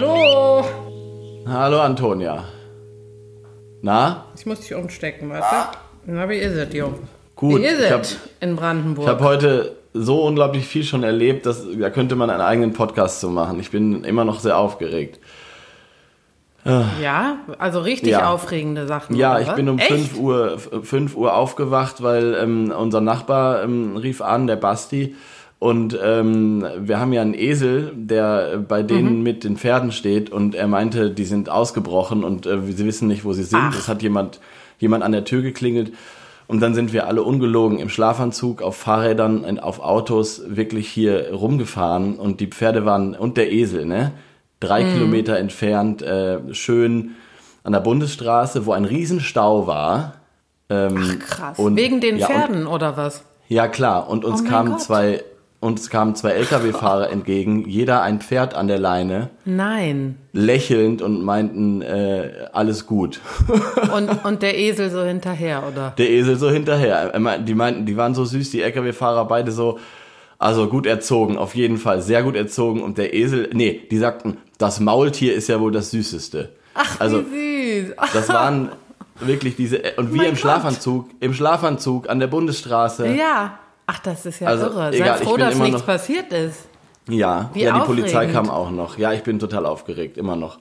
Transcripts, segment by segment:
Hallo. Hallo Antonia. Na? Ich muss dich umstecken, warte. Na, wie ist es, Jung? Gut. Wie ist ich habe es in Brandenburg? hab heute so unglaublich viel schon erlebt, dass da könnte man einen eigenen Podcast zu machen. Ich bin immer noch sehr aufgeregt. ja, also richtig Ja. aufregende Sachen. Ja, oder ich was? bin um Echt? 5 Uhr, 5 Uhr aufgewacht, weil ähm, unser Nachbar ähm, rief an, der Basti. Und ähm, wir haben ja einen Esel, der bei Mhm. denen mit den Pferden steht. Und er meinte, die sind ausgebrochen und äh, sie wissen nicht, wo sie sind. Ach. Es hat jemand, jemand an der Tür geklingelt. Und dann sind wir alle ungelogen im Schlafanzug, auf Fahrrädern, und auf Autos wirklich hier rumgefahren. Und die Pferde waren, und der Esel, ne? Drei Mhm. Kilometer entfernt, äh, schön an der Bundesstraße, wo ein Riesenstau war. Ähm, Krass. und- Wegen den ja, und- Pferden oder was? ja, klar. Und uns Oh kamen Gott. zwei, uns kamen zwei Lkw-Fahrer entgegen, jeder ein Pferd an der Leine, Nein. lächelnd und meinten, äh, alles gut. Und, und der Esel so hinterher, oder? Der Esel so hinterher. Er Die meinten, die waren so süß, die Lkw-Fahrer beide so, also gut erzogen, auf jeden Fall, sehr gut erzogen. Und der Esel, nee, die sagten, das Maultier ist ja wohl das Süßeste. Ach, also, wie süß. das waren wirklich diese, und wir Mein im Gott. Schlafanzug, im Schlafanzug an der Bundesstraße. Ja. Ach, das ist ja Also, irre. egal, Sei froh, dass nichts noch- passiert ist. Ja, Wie ja, die Polizei kam auch noch. Ja, ich bin total aufgeregt, immer noch.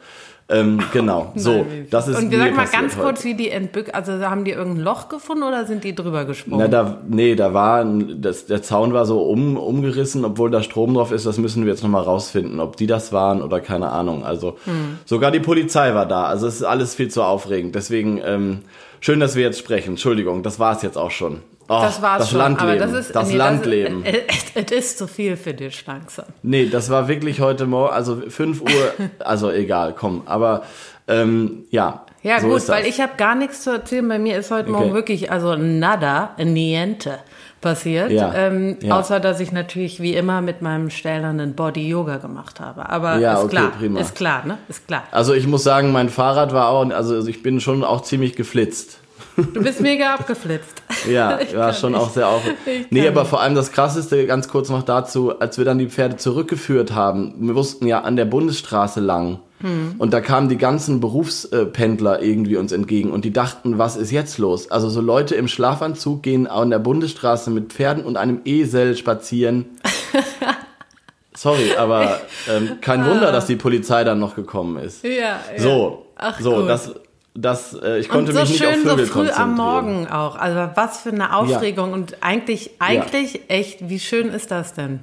Ähm, genau, so, das ist Und wir sagen mal ganz heute. kurz, wie die entbück, also haben die irgendein Loch gefunden oder sind die drüber gesprungen? Na, da, nee, da war, ein- das, der Zaun war so um, umgerissen, obwohl da Strom drauf ist, das müssen wir jetzt nochmal rausfinden, ob die das waren oder keine Ahnung. Also, Hm. sogar die Polizei war da, also es ist alles viel zu aufregend. Deswegen, ähm, schön, dass wir jetzt sprechen. Entschuldigung, das war's jetzt auch schon. Oh, das war's das schon. Landleben, aber das ist das nee, Landleben. Es, ist zu viel für dich langsam. Nee, das war wirklich heute Morgen, also 5 Uhr, also egal, komm, aber ähm, ja. Ja so gut, weil ich habe gar nichts zu erzählen. Bei mir ist heute Morgen Okay. wirklich also nada, niente passiert. Ja, Ähm, ja. Außer, dass ich natürlich wie immer mit meinem stählernen Body Yoga gemacht habe. Aber Ja, ist okay, klar, prima. ist klar, ne? Ist klar. Also ich muss sagen, mein Fahrrad war auch, also ich bin schon auch ziemlich geflitzt. Du bist mega abgeflitzt. Ja, Ich war schon nicht. auch sehr auf. Nee, aber nicht. vor allem das Krasseste, ganz kurz noch dazu, als wir dann die Pferde zurückgeführt haben, wir wussten ja an der Bundesstraße lang. Hm. Und da kamen die ganzen Berufspendler irgendwie uns entgegen und die dachten, was ist jetzt los? Also so Leute im Schlafanzug gehen an der Bundesstraße mit Pferden und einem Esel spazieren. Sorry, aber ähm, kein Wunder, dass die Polizei dann noch gekommen ist. Ja, ja. So, Ach, so, gut. das, das, äh, ich konnte und so mich nicht auf schön so Vögel früh am Morgen auch. Also was für eine Aufregung und eigentlich, eigentlich echt, wie schön ist das denn?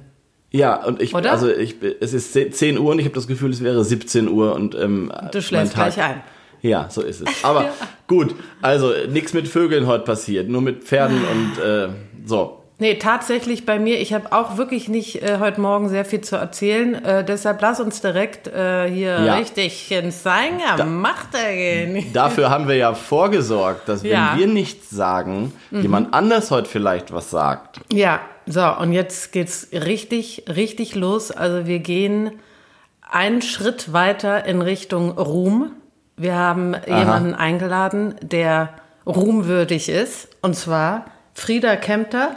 Ja, und ich, Oder? also ich, es ist 10 Uhr und ich habe das Gefühl, es wäre 17 Uhr und ähm, Du schläfst gleich ein. Ja, so ist es. Aber gut, also nichts mit Vögeln heute passiert, nur mit Pferden und äh, so. Nee, tatsächlich bei mir. Ich habe auch wirklich nicht äh, heute Morgen sehr viel zu erzählen. Äh, deshalb lass uns direkt äh, hier Ja. richtig ins Seinger Macht er gehen. Dafür haben wir ja vorgesorgt, dass wenn Ja. wir nichts sagen, jemand anders heute vielleicht was sagt. Ja, so, und jetzt geht's richtig, richtig los. Also wir gehen einen Schritt weiter in Richtung Ruhm. Wir haben jemanden eingeladen, der ruhmwürdig ist. Und zwar Frieda Kempter,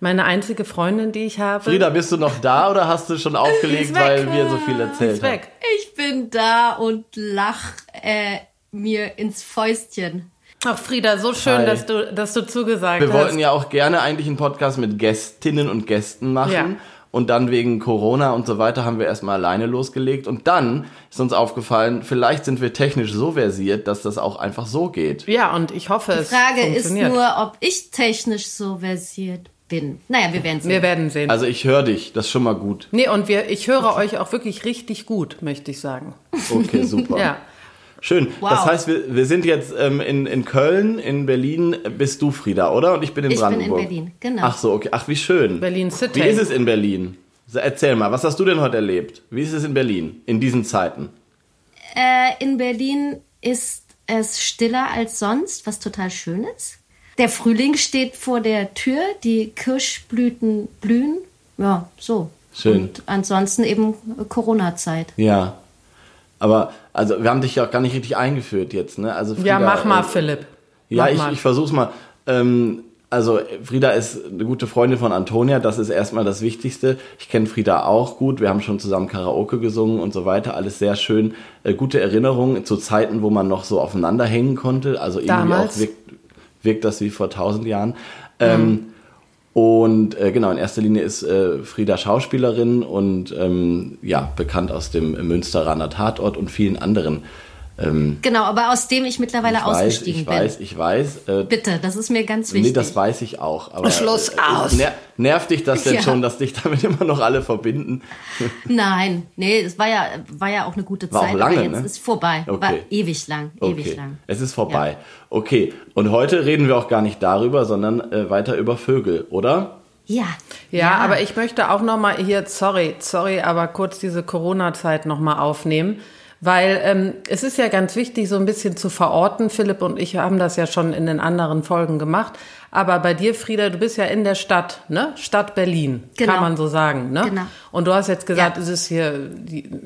meine einzige Freundin, die ich habe. Frieda, bist du noch da oder hast du schon aufgelegt, weil wir so viel erzählt weg. Ich bin da und lach äh, mir ins Fäustchen. Ach, Frieda, so schön, Hi. dass du, dass du zugesagt Wir hast. wollten ja auch gerne eigentlich einen Podcast mit Gästinnen und Gästen machen. Ja. Und dann wegen Corona und so weiter haben wir erstmal alleine losgelegt. Und dann ist uns aufgefallen, vielleicht sind wir technisch so versiert, dass das auch einfach so geht. ja, und ich hoffe, es Frage ist funktioniert. nur, ob ich technisch so versiert bin. Naja, wir werden sehen. Wir werden sehen. Also ich höre dich, das ist schon mal gut. nee, und wir, ich höre euch auch wirklich richtig gut, möchte ich sagen. Okay, super. Ja. Schön. Wow. Das heißt, wir, wir sind jetzt ähm, in, in Köln, in Berlin bist du, Frieda, oder? Und ich bin in Ich bin in Brandenburg. Berlin, genau. Ach so, okay. Ach, wie schön. Berlin City. Wie ist es in Berlin? So, Erzähl mal, was hast du denn heute erlebt? Wie ist es in Berlin in diesen Zeiten? Äh, in Berlin ist es stiller als sonst, was total schön ist. Der Frühling steht vor der Tür, die Kirschblüten blühen. Ja, so. Schön. Und ansonsten eben Corona-Zeit. Ja. Aber, also, wir haben dich ja auch gar nicht richtig eingeführt jetzt, ne? Also, Ja, Frieda, mach mal, äh, Philipp. Ja, Mach ich, mal. ich versuch's mal. Ähm, also Frieda ist eine gute Freundin von Antonia, das ist erstmal das Wichtigste. Ich kenne Frieda auch gut, wir haben schon zusammen Karaoke gesungen und so weiter, alles sehr schön. Äh, gute Erinnerungen zu Zeiten, wo man noch so aufeinander hängen konnte, also irgendwie Damals? auch wirkt, das wie vor tausend Jahren. Ähm, und äh, genau, in erster Linie ist äh, Frieda Schauspielerin und ähm, ja, bekannt aus dem Münsteraner Tatort und vielen anderen. Ähm, Genau, aber aus dem ich mittlerweile ich weiß, ausgestiegen ich bin. weiß, ich weiß. Äh, Bitte, das ist mir ganz wichtig. Nee, das weiß ich auch. Aber Schluss äh, aus. Ner nervt dich das denn Ja. schon, dass dich damit immer noch alle verbinden? Nein, nee, es war ja, war ja auch eine gute War auch Zeit, lange, aber jetzt ne? ist vorbei. War Okay. ewig lang, ewig lang. Es ist vorbei. Okay. Und heute reden wir auch gar nicht darüber, sondern äh, weiter über Vögel, oder? Ja. Ja, aber ich möchte auch noch mal hier, sorry, sorry, aber kurz diese Corona-Zeit noch mal aufnehmen, weil ähm, es ist ja ganz wichtig, so ein bisschen zu verorten. Philipp und ich haben das ja schon in den anderen Folgen gemacht. Aber bei dir, Frieda, du bist ja in der Stadt, ne? Stadt Berlin, Genau. kann man so sagen, ne? Genau. Und du hast jetzt gesagt, Ja. es ist hier,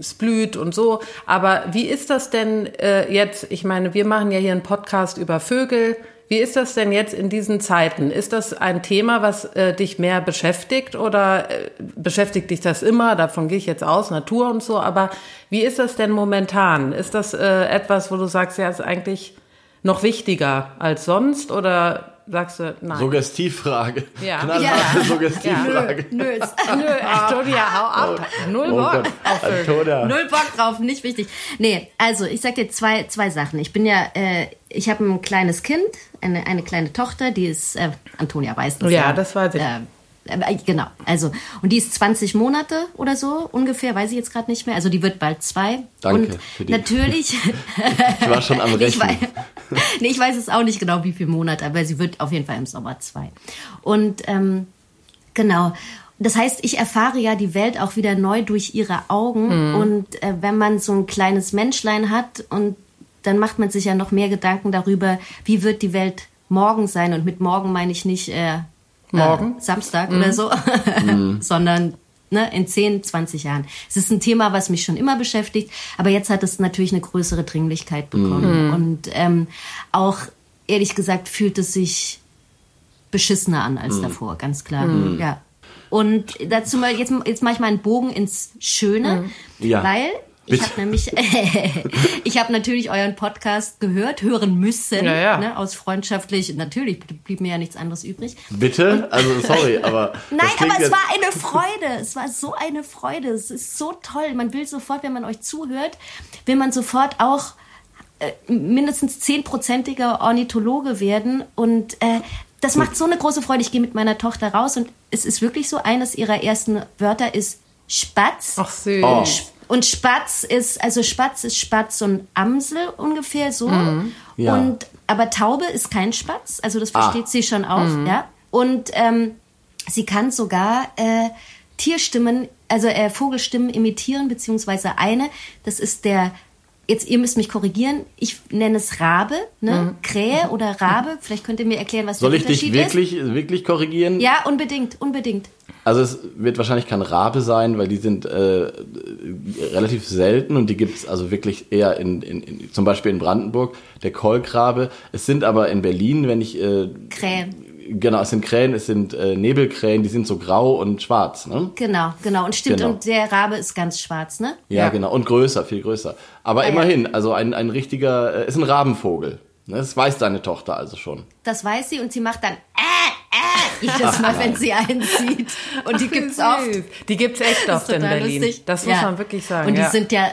es blüht und so. Aber wie ist das denn äh, jetzt? Ich meine, wir machen ja hier einen Podcast über Vögel. Wie ist das denn jetzt in diesen Zeiten? Ist das ein Thema, was äh, dich mehr beschäftigt oder äh, beschäftigt dich das immer? Davon gehe ich jetzt aus, Natur und so. Aber wie ist das denn momentan? Ist das äh, etwas, wo du sagst, ja, ist eigentlich noch wichtiger als sonst oder sagst du, nein? Suggestivfrage. Ja. Knallharte Ja. Suggestivfrage. Nö, ist Nö, Antonia, hau ab. Null Oh Bock auf. Null Bock drauf, nicht wichtig. Nee, also ich sag dir zwei, zwei Sachen. Ich bin ja, äh, ich habe ein kleines Kind, eine, eine kleine Tochter, die ist, äh, Antonia weiß das Ja, das weiß ich. Äh, äh, genau, also, und die ist 20 Monate oder so ungefähr, weiß ich jetzt gerade nicht mehr. Also die wird bald zwei. Danke und für die- natürlich. Ich war schon am Ich weiß, Rechnen. nee, ich weiß es auch nicht genau, wie viele Monate, aber sie wird auf jeden Fall im Sommer zwei. Und ähm, genau. Das heißt, ich erfahre ja die Welt auch wieder neu durch ihre Augen. Und äh, wenn man so ein kleines Menschlein hat und dann macht man sich ja noch mehr Gedanken darüber, wie wird die Welt morgen sein. Und mit morgen meine ich nicht äh, Morgen? äh, Samstag oder so, sondern ne, in 10, 20 Jahren. Es ist ein Thema, was mich schon immer beschäftigt, aber jetzt hat es natürlich eine größere Dringlichkeit bekommen. Und ähm, auch, ehrlich gesagt, fühlt es sich beschissener an als davor, ganz klar. Ja. Und dazu mal, jetzt, jetzt mache ich mal einen Bogen ins Schöne, Ja. weil ich Bitte. habe nämlich, ich habe natürlich euren Podcast gehört, hören müssen, Ja, ja. Ne, aus freundschaftlich, natürlich blieb mir ja nichts anderes übrig. Bitte? Also sorry, aber. Nein, aber es war eine Freude. Es war so eine Freude. Es ist so toll. Man will sofort, wenn man euch zuhört, will man sofort auch äh, mindestens zehnprozentiger Ornithologe werden. Und äh, das macht so eine große Freude. Ich gehe mit meiner Tochter raus und es ist wirklich so, eines ihrer ersten Wörter ist Spatz. Ach süß. Oh. Und Spatz ist, also Spatz ist Spatz und Amsel ungefähr so. Ja. Und, aber Taube ist kein Spatz, also das Ah. versteht sie schon auch, ja. Und ähm, sie kann sogar äh, Tierstimmen, also äh, Vogelstimmen imitieren, beziehungsweise eine, das ist der, jetzt ihr müsst mich korrigieren, ich nenne es Rabe, ne? Krähe oder Rabe, vielleicht könnt ihr mir erklären, was Soll der ich dich Unterschied wirklich, wirklich korrigieren? ist. Ja, unbedingt, unbedingt. Also es wird wahrscheinlich kein Rabe sein, weil die sind äh, relativ selten und die gibt es also wirklich eher in, in, in zum Beispiel in Brandenburg, der Kolkrabe. Es sind aber in Berlin, wenn ich äh, Krähen. Genau, es sind Krähen, es sind äh, Nebelkrähen, die sind so grau und schwarz, ne? Genau, genau. Und stimmt, Genau. und der Rabe ist ganz schwarz, ne? Ja, Ja. genau. Und größer, viel größer. Aber Ah, ja. immerhin, also ein, ein richtiger, äh, ist ein Rabenvogel. Ne, Das weiß deine Tochter also schon. Das weiß sie und sie macht dann äh, äh, jedes Mal, wenn sie einzieht. Und die gibt's oft. Die gibt's echt Das oft in Berlin. lustig. Das muss Ja. man wirklich sagen. Und die ja. sind ja,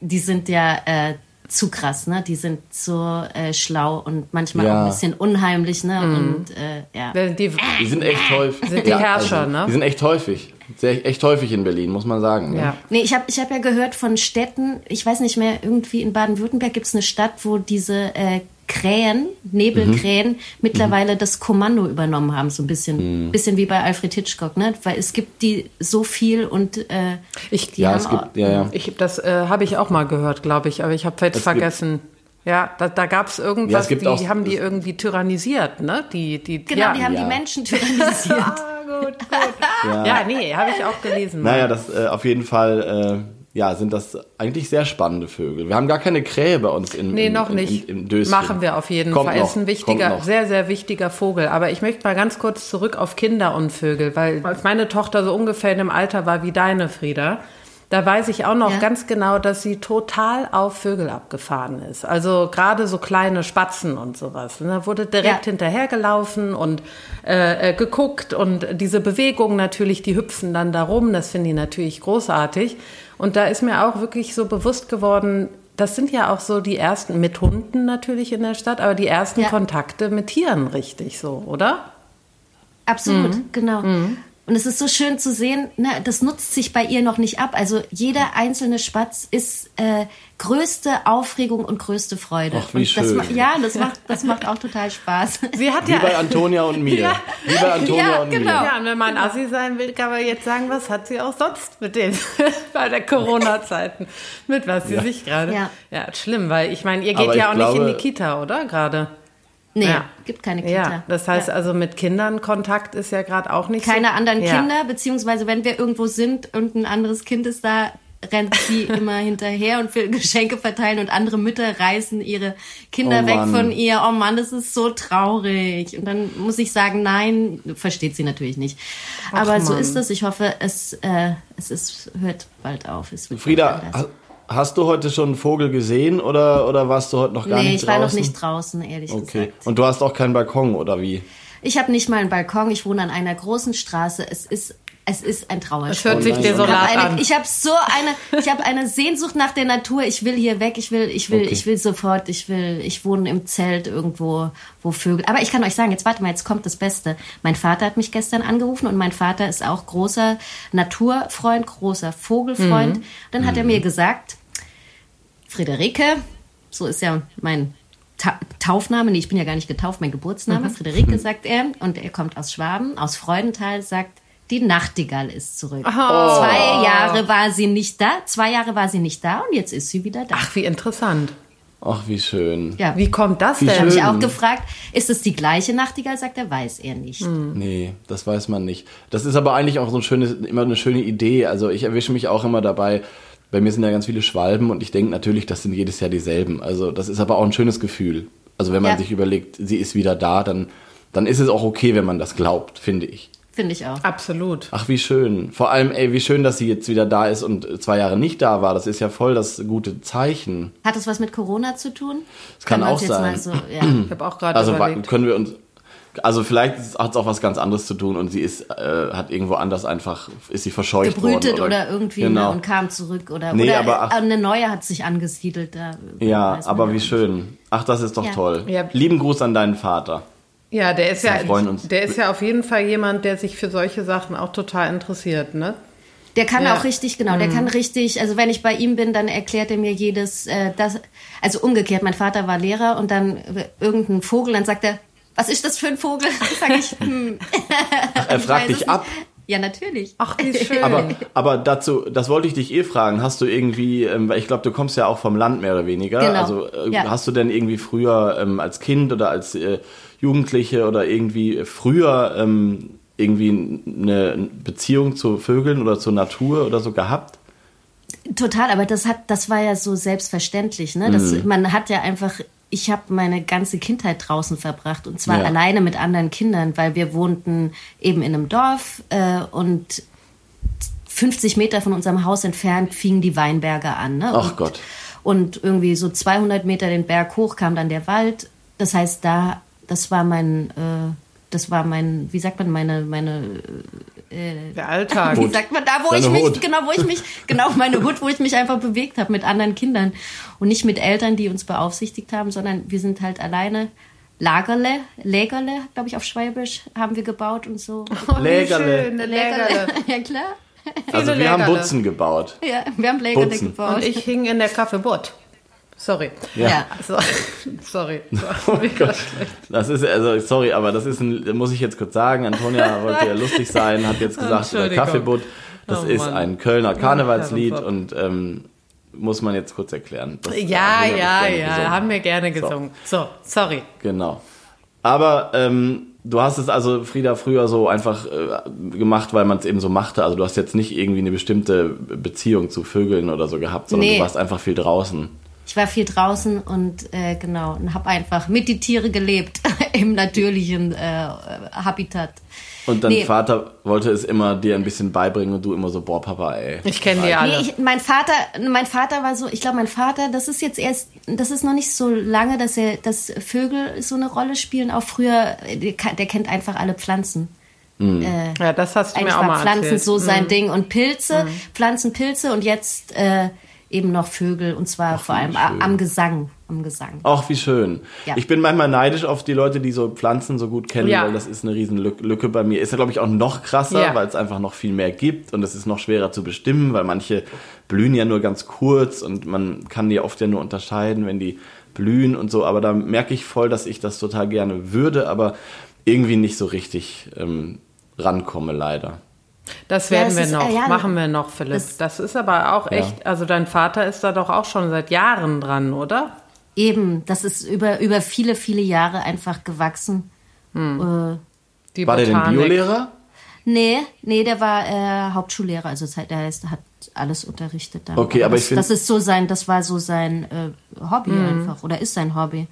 die sind ja äh, zu krass, ne? Die sind so äh, schlau und manchmal Ja. auch ein bisschen unheimlich, ne? Mhm. Und äh, ja. die, Die sind echt häufig. Sind die Herrscher, ne? Die sind echt häufig. Sehr, echt häufig in Berlin, muss man sagen. Ne? ja. Nee, ich habe ich hab ja gehört von Städten, ich weiß nicht mehr, irgendwie in Baden-Württemberg gibt's eine Stadt, wo diese äh, Krähen, Nebelkrähen, mittlerweile das Kommando übernommen haben, so ein bisschen, bisschen wie bei Alfred Hitchcock, ne? Weil es gibt die so viel und äh, Ich, Ja, es gibt, ja, ja. ich, das äh, habe ich auch mal gehört, glaube ich, aber ich habe jetzt Es gibt- vergessen. Ja, da, da gab es Ja, irgendwas, es die auch- haben die irgendwie tyrannisiert, ne? Die, die, Genau, ja. die haben Ja. die Menschen tyrannisiert. Ah, gut, gut. ja. nee, habe ich auch gelesen. Naja, das äh, auf jeden Fall ja, sind das eigentlich sehr spannende Vögel. Wir haben gar keine Krähe bei uns in Nee, in, noch nicht. Im Döschen. Machen wir auf jeden Kommt Fall. Noch, Ist ein wichtiger, sehr, sehr wichtiger Vogel. Aber ich möchte mal ganz kurz zurück auf Kinder und Vögel, weil als meine Tochter so ungefähr in dem Alter war wie deine, Frieda, da weiß ich auch noch Ja. ganz genau, dass sie total auf Vögel abgefahren ist. Also gerade so kleine Spatzen und sowas. ne? Da wurde direkt Ja. hinterhergelaufen und äh, äh, geguckt und diese Bewegungen natürlich, die hüpfen dann da rum. Das finde ich natürlich großartig. Und da ist mir auch wirklich so bewusst geworden, das sind ja auch so die ersten, mit Hunden natürlich in der Stadt, aber die ersten Ja. Kontakte mit Tieren richtig so, oder? Absolut, Mhm. genau. Und es ist so schön zu sehen, ne, das nutzt sich bei ihr noch nicht ab. Also jeder einzelne Spatz ist äh, größte Aufregung und größte Freude. Ach, wie und das schön. ma- ja, das macht, das macht auch total Spaß. Sie hat Wie ja. bei Antonia und mir. Ja. Wie bei Antonia Ja, und genau. mir. Ja, und wenn man Assi sein will, kann man jetzt sagen, was hat sie auch sonst mit den bei der Corona-Zeiten, mit was sie Ja. sich gerade. Ja. ja, schlimm, weil ich meine, ihr geht Aber ja auch nicht in glaube- die Kita, oder gerade? Nee, Ja. gibt keine Kita. Ja, das heißt Ja. also mit Kindern Kontakt ist ja gerade auch nicht keine so. anderen ja. Kinder, beziehungsweise wenn wir irgendwo sind und ein anderes Kind ist da, rennt sie immer hinterher und will Geschenke verteilen und andere Mütter reißen ihre Kinder Oh weg von ihr. Oh Mann, das ist so traurig. Und dann muss ich sagen, nein, versteht sie natürlich nicht. Aber so Mann. ist es. Ich hoffe, es, äh, es ist, hört bald auf. Es wird Frieda, hast du heute schon einen Vogel gesehen oder, oder warst du heute noch gar Nee, nicht ich war draußen? noch nicht draußen, ehrlich Okay. gesagt. Und du hast auch keinen Balkon, oder wie? Ich habe nicht mal einen Balkon. Ich wohne an einer großen Straße. Es ist, es ist ein Trauerspiel. Es hört sich nein. desolat Ich habe an. eine, ich hab so eine, ich habe eine Sehnsucht nach der Natur. Ich will hier weg. Ich will, ich will, Okay. ich will sofort. Ich will, ich wohne im Zelt irgendwo, wo Vögel. Aber ich kann euch sagen, jetzt warte mal, jetzt kommt das Beste. Mein Vater hat mich gestern angerufen und mein Vater ist auch großer Naturfreund, großer Vogelfreund. Mhm. Dann hat er mir gesagt, Friederike, so ist ja mein Ta Taufname, nee, ich bin ja gar nicht getauft, mein Geburtsname, Mhm. Friederike sagt er, und er kommt aus Schwaben, aus Freudenthal, sagt, die Nachtigall ist zurück. Oh. Zwei Jahre war sie nicht da, zwei Jahre war sie nicht da und jetzt ist sie wieder da. Ach, wie interessant. Ach, wie schön. ja. Wie kommt das Wie denn? habe ich schön. auch gefragt, ist es die gleiche Nachtigall? Sagt er, weiß er nicht. Hm. Nee, das weiß man nicht. Das ist aber eigentlich auch so ein schönes, immer eine schöne Idee. Also ich erwische mich auch immer dabei, bei mir sind ja ganz viele Schwalben und ich denke natürlich, das sind jedes Jahr dieselben. Also das ist aber auch ein schönes Gefühl. Also wenn man Ja. sich überlegt, sie ist wieder da, dann, dann ist es auch okay, wenn man das glaubt, finde ich. Finde ich auch. Absolut. Ach, wie schön. Vor allem, ey, wie schön, dass sie jetzt wieder da ist und zwei Jahre nicht da war. Das ist ja voll das gute Zeichen. Hat das was mit Corona zu tun? Das kann man auch sein. Mal so, ja. Ich habe auch gerade Also überlegt. können wir uns. Also vielleicht hat es auch was ganz anderes zu tun und sie ist, äh, hat irgendwo anders einfach, ist sie verscheucht gebrütet worden. oder, irgendwie genau. ne, und kam zurück oder, Nee, oder aber ach- eine neue hat sich angesiedelt da. Ja, aber wie nicht. schön. Ach, das ist doch Ja. toll. Ja. Lieben Gruß an deinen Vater. Ja, der ist ja, Wir freuen uns. der ist ja auf jeden Fall jemand, der sich für solche Sachen auch total interessiert, ne? Der kann Ja. auch richtig, genau, der kann richtig, also wenn ich bei ihm bin, dann erklärt er mir jedes, äh, das, also umgekehrt, mein Vater war Lehrer und dann äh, irgendein Vogel, dann sagt er, was ist das für ein Vogel? Sag ich, hm. Er Ich fragt weiß dich ab. nicht. Ja, natürlich. Ach, wie schön. Aber, aber dazu, das wollte ich dich eh fragen. Hast du irgendwie, ähm, weil ich glaube, du kommst ja auch vom Land mehr oder weniger. Genau. Also äh, Ja. hast du denn irgendwie früher ähm, als Kind oder als äh, Jugendliche oder irgendwie früher ähm, irgendwie eine Beziehung zu Vögeln oder zur Natur oder so gehabt? Total, aber das hat, das war ja so selbstverständlich, ne? Das, Mhm. Man hat ja einfach, ich habe meine ganze Kindheit draußen verbracht und zwar Ja. alleine mit anderen Kindern, weil wir wohnten eben in einem Dorf äh, und 50 Meter von unserem Haus entfernt fingen die Weinberge an. Ne? Ach und, Gott. Und irgendwie so 200 Meter den Berg hoch kam dann der Wald. Das heißt, da, das war mein, äh, das war mein, wie sagt man, meine, meine der Alltag. wie sagt man da, wo Deine ich mich, Hut. genau, wo ich mich, genau meine Hut, wo ich mich einfach bewegt habe mit anderen Kindern und nicht mit Eltern, die uns beaufsichtigt haben, sondern wir sind halt alleine. Lagerle, Lägerle, glaube ich, auf Schwäbisch haben wir gebaut und so. Oh, Lägerle. schön, Lägerle. ja klar. Also wir haben Lägerle. Butzen gebaut. Ja, wir haben Lägerle Putzen. gebaut. Und ich hing in der Kaffeebutt. Sorry. Ja. ja. So, sorry. Oh. Das ist, also, sorry, aber das ist ein, muss ich jetzt kurz sagen. Antonia wollte ja lustig sein, hat jetzt gesagt, der. Kaffeebutt, das Oh ist ein Kölner Karnevalslied Herrenpop. und ähm, muss man jetzt kurz erklären. Das Ja, ja, ja, gesungen. haben wir gerne gesungen. So, sorry. Genau. Aber ähm, Du hast es also, Frieda, früher so einfach äh, gemacht, weil man es eben so machte. Also du hast jetzt nicht irgendwie eine bestimmte Beziehung zu Vögeln oder so gehabt, sondern Nee. du warst einfach viel draußen. Ich war viel draußen und äh, genau und habe einfach mit die Tiere gelebt im natürlichen äh, Habitat. Und dein Nee. Vater wollte es immer dir ein bisschen beibringen und du immer so, boah, Papa, ey. Ich kenne die alle. Nee, ich, mein Vater, mein Vater war so, ich glaube, mein Vater, das ist jetzt erst, das ist noch nicht so lange, dass er, dass Vögel so eine Rolle spielen. Auch früher, der, kennt einfach alle Pflanzen. Äh, ja, das hast du mir auch war mal Pflanzen erzählt. so sein Mhm. Ding und Pilze, Pflanzen, Pilze und jetzt äh, eben noch Vögel und zwar vor allem a- am Gesang, am Gesang. Ach, wie schön. Ja. Ich bin manchmal neidisch auf die Leute, die so Pflanzen so gut kennen, Ja. weil das ist eine riesen Lück- Lücke bei mir. Ist ja, glaube ich, auch noch krasser, Ja. weil es einfach noch viel mehr gibt und es ist noch schwerer zu bestimmen, weil manche blühen ja nur ganz kurz und man kann die oft ja nur unterscheiden, wenn die blühen und so. Aber da merke ich voll, dass ich das total gerne würde, aber irgendwie nicht so richtig ähm, rankomme, leider. Das Ja, werden es wir ist, noch, äh, ja, machen wir noch, Philipp. das- Das, ist aber auch Ja. echt, also dein Vater ist da doch auch schon seit Jahren dran, oder? Eben, das ist über, über viele, viele Jahre einfach gewachsen. Äh, Die War der denn. Biolehrer? nee, nee, der war äh, Hauptschullehrer, also das heißt, der heißt, hat alles unterrichtet dann. Okay, aber das, ich find- das ist so sein, das war so sein äh, Hobby einfach oder ist sein Hobby.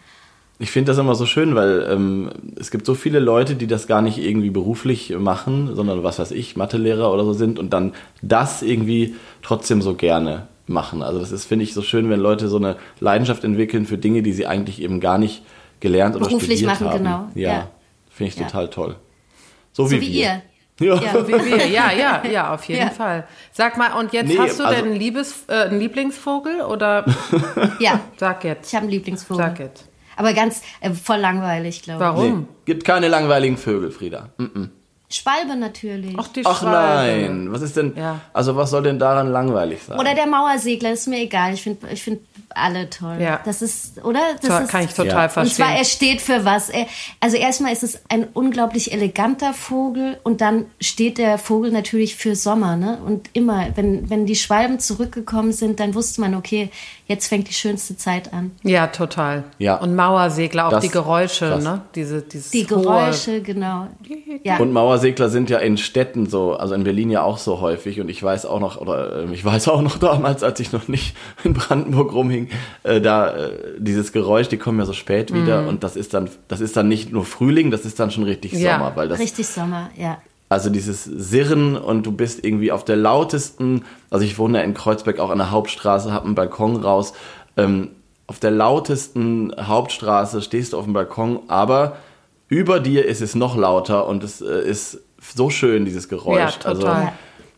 Ich finde das immer so schön, weil ähm, es gibt so viele Leute, die das gar nicht irgendwie beruflich machen, sondern was weiß ich, Mathelehrer oder so sind und dann das irgendwie trotzdem so gerne machen. Also das ist, finde ich, so schön, wenn Leute so eine Leidenschaft entwickeln für Dinge, die sie eigentlich eben gar nicht gelernt oder Beruflich studiert machen, haben. genau. Ja, Ja. finde ich Ja. total toll. So, So wie, wie ihr. Ja. Ja. Wie wir, ja, ja, ja, auf jeden Ja. Fall. Sag mal, und jetzt Nee, hast du also- denn einen, Liebes, äh, einen Lieblingsvogel oder Ja, sag jetzt. ich habe einen Lieblingsvogel. Sag jetzt. Aber ganz äh, voll langweilig, glaube ich. Warum? Nee, gibt keine langweiligen Vögel, Frieda. Mm-mm. Schwalbe natürlich. Ach, die Ach Schwalbe. nein, was ist denn, Ja. also was soll denn daran langweilig sein? Oder der Mauersegler, ist mir egal. Ich finde ich find alle toll. Ja. Das ist, oder? Das So, ist, kann ich total Ja. Und verstehen. zwar, er steht für was. Er, also erstmal ist es ein unglaublich eleganter Vogel und dann steht der Vogel natürlich für Sommer. Ne? Und immer, wenn, wenn die Schwalben zurückgekommen sind, dann wusste man, okay, jetzt fängt die schönste Zeit an. ja, total. Ja. Und Mauersegler, auch Das- die Geräusche, krass. ne? Diese, dieses Die hohe- Geräusche, genau. Ja. Und Mauersegler sind ja in Städten so, also in Berlin ja auch so häufig. Und ich weiß auch noch, oder ähm, ich weiß auch noch damals, als ich noch nicht in Brandenburg rumhing, äh, da äh, dieses Geräusch, die kommen ja so spät wieder. Und das ist dann, das ist dann nicht nur Frühling, das ist dann schon richtig Ja, Sommer, weil das Richtig Sommer, ja. also dieses Sirren und du bist irgendwie auf der lautesten, also ich wohne ja in Kreuzberg auch an der Hauptstraße, hab einen Balkon raus, ähm, auf der lautesten Hauptstraße stehst du auf dem Balkon, aber über dir ist es noch lauter und es äh, ist so schön, dieses Geräusch. Ja, total. Also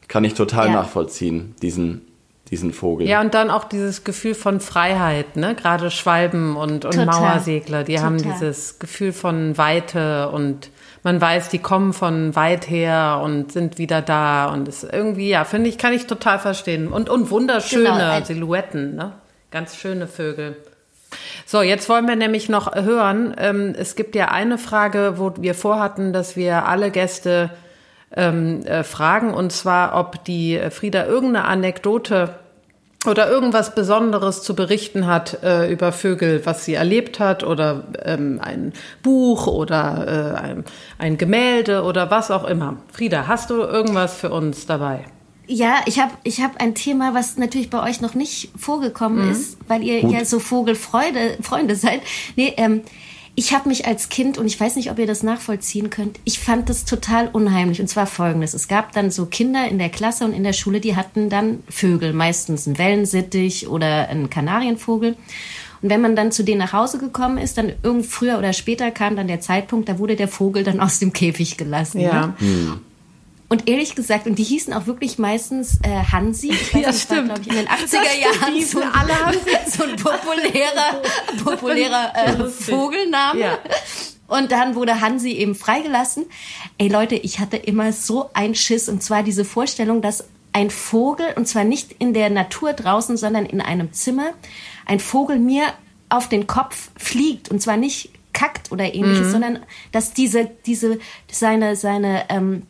kann ich total Ja. nachvollziehen, diesen, diesen Vogel. Ja, und dann auch dieses Gefühl von Freiheit, ne? Gerade Schwalben und, und Total. Mauersegler, die haben Total. dieses Gefühl von Weite und man weiß, die kommen von weit her und sind wieder da und ist irgendwie, ja, finde ich, kann ich total verstehen. Und, und wunderschöne Genau, Silhouetten, ne? Ganz schöne Vögel. So, jetzt wollen wir nämlich noch hören. Ähm, es gibt ja eine Frage, wo wir vorhatten, dass wir alle Gäste ähm, äh, fragen, und zwar, ob die Frieda irgendeine Anekdote oder irgendwas Besonderes zu berichten hat äh, über Vögel, was sie erlebt hat oder ähm, ein Buch oder äh, ein, ein Gemälde oder was auch immer. Frieda, hast du irgendwas für uns dabei? Ja, ich habe ich hab ein Thema, was natürlich bei euch noch nicht vorgekommen ist, weil ihr ja so Vogelfreunde Freunde seid. Nee, ähm, ich habe mich als Kind, und ich weiß nicht, ob ihr das nachvollziehen könnt, ich fand das total unheimlich. Und zwar folgendes. Es gab dann so Kinder in der Klasse und in der Schule, die hatten dann Vögel, meistens einen Wellensittich oder einen Kanarienvogel. Und wenn man dann zu denen nach Hause gekommen ist, dann irgend früher oder später kam dann der Zeitpunkt, da wurde der Vogel dann aus dem Käfig gelassen. Ne? Und ehrlich gesagt, und die hießen auch wirklich meistens äh, Hansi. Ich weiß Ja, das war, stimmt. glaube ich, in den Das 80er stimmt, Jahren so, alle Hansi. so ein populärer, populärer äh. Vogelname. Ja. Und dann wurde Hansi eben freigelassen. Ey Leute, ich hatte immer so ein Schiss. Und zwar diese Vorstellung, dass ein Vogel, und zwar nicht in der Natur draußen, sondern in einem Zimmer, ein Vogel mir auf den Kopf fliegt. Und zwar nicht kackt oder ähnliches, sondern dass diese, diese, seine, seine, ähm,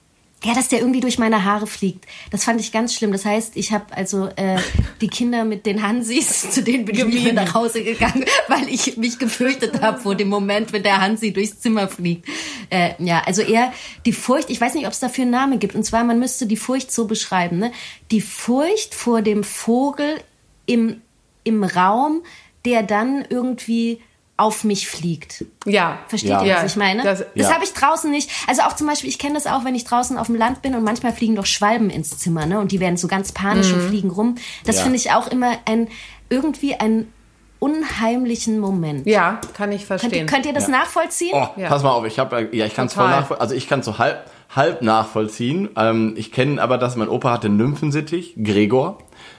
ja, dass der irgendwie durch meine Haare fliegt. Das fand ich ganz schlimm. Das heißt, ich habe also äh, die Kinder mit den Hansis, zu denen bin ich nicht mehr nach Hause gegangen, weil ich mich gefürchtet habe vor dem Moment, wenn der Hansi durchs Zimmer fliegt. Äh, ja, also eher die Furcht, ich weiß nicht, ob es dafür einen Namen gibt. Und zwar, man müsste die Furcht so beschreiben. Ne? Die Furcht vor dem Vogel im, im Raum, der dann irgendwie auf mich fliegt. Ja. Versteht Ja. ihr, was ich meine? das- Das, Ja. habe ich draußen nicht. Also auch zum Beispiel, ich kenne das auch, wenn ich draußen auf dem Land bin und manchmal fliegen doch Schwalben ins Zimmer, ne? Und die werden so ganz panisch und fliegen rum. Das Ja. finde ich auch immer ein irgendwie einen unheimlichen Moment. Ja, kann ich Könnt, verstehen. könnt ihr das nachvollziehen? Oh, Ja. pass mal auf, ich habe ja, ich kann es voll nachvollziehen. Also ich kann so halb, halb nachvollziehen. Ähm, ich kenne aber, dass mein Opa hatte Nymphensittich, Gregor.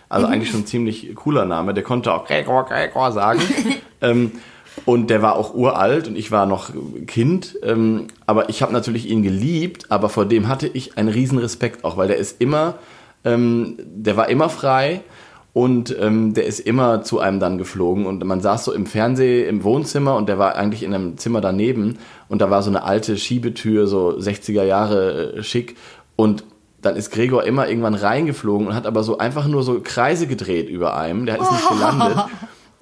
Also eigentlich schon ein ziemlich cooler Name. Der konnte auch Gregor, Gregor sagen. ähm, und der war auch uralt und ich war noch Kind. Ähm, aber ich habe natürlich ihn geliebt, aber vor dem hatte ich einen riesen Respekt auch, weil der ist immer, ähm, der war immer frei. Und ähm, der ist immer zu einem dann geflogen und man saß so im Fernseh im Wohnzimmer und der war eigentlich in einem Zimmer daneben und da war so eine alte Schiebetür, so 60er Jahre äh, schick und dann ist Gregor immer irgendwann reingeflogen und hat aber so einfach nur so Kreise gedreht über einem, der ist nicht gelandet.